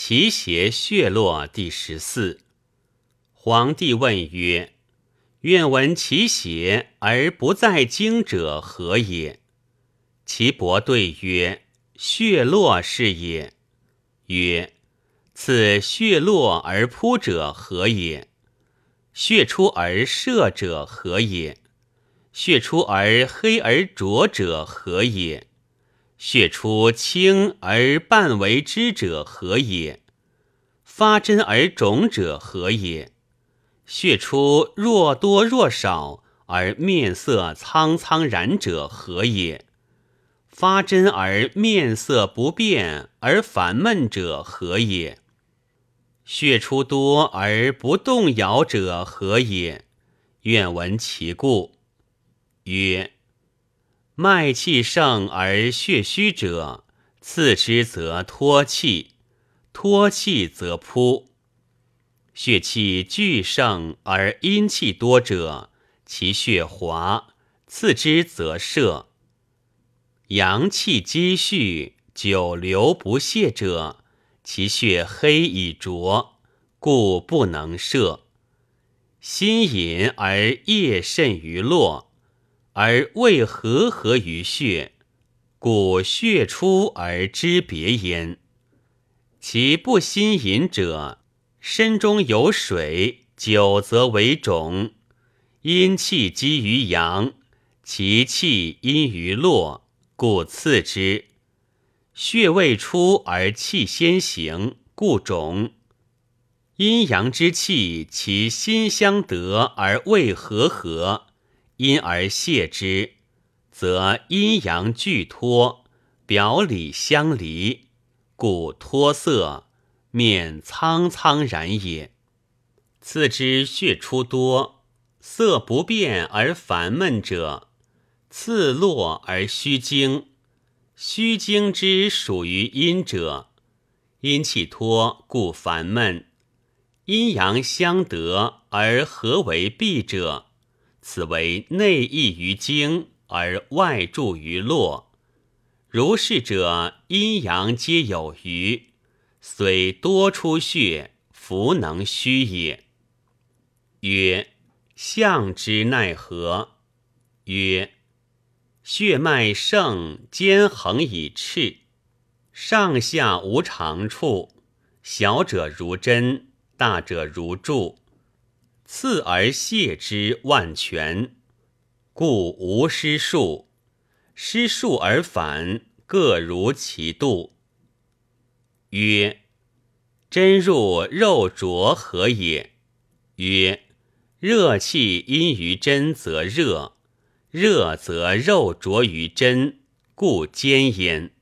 其邪血落第十四。皇帝问曰：“愿闻其邪而不在经者何也？”其伯对曰：“血落是也。”曰：“此血落而扑者何也？血出而射者何也？血出而黑而浊者何也？血出青而半为之者何也？发针而肿者何也？”血出若多若少而面色苍苍然者何也？发针而面色不变而烦闷者何也？血出多而不动摇者何也？愿闻其故。曰：脉气盛而血虚者，次之则脱气，脱气则扑。血气俱盛而阴气多者，其血滑；次之则射。阳气积蓄，久流不泄者，其血黑以浊，故不能射。心隐而液渗于络，而未合合于血，故血出而知别焉。其不心饮者，身中有水，久则为肿；阴气积于阳，其气阴于络，故次之。血未出而气先行，故肿。阴阳之气，其心相得而未合合，因而泄之，则阴阳俱脱，表里相离，故脱色。面苍苍然也。次之血出多，色不变而烦闷者，次落而虚惊。虚惊之属于阴者，阴气脱，故烦闷。阴阳相得而合为闭者，此为内溢于经而外注于络。如是者，阴阳皆有余。虽多出血，弗能虚也。曰：象之奈何？曰：血脉盛，兼横以赤，上下无长处，小者如针，大者如柱，刺而泻之万全，故无失数。失数而反，各如其度。曰：真入肉浊何也？曰：热气因于真则热，热则肉浊于真，故坚焉。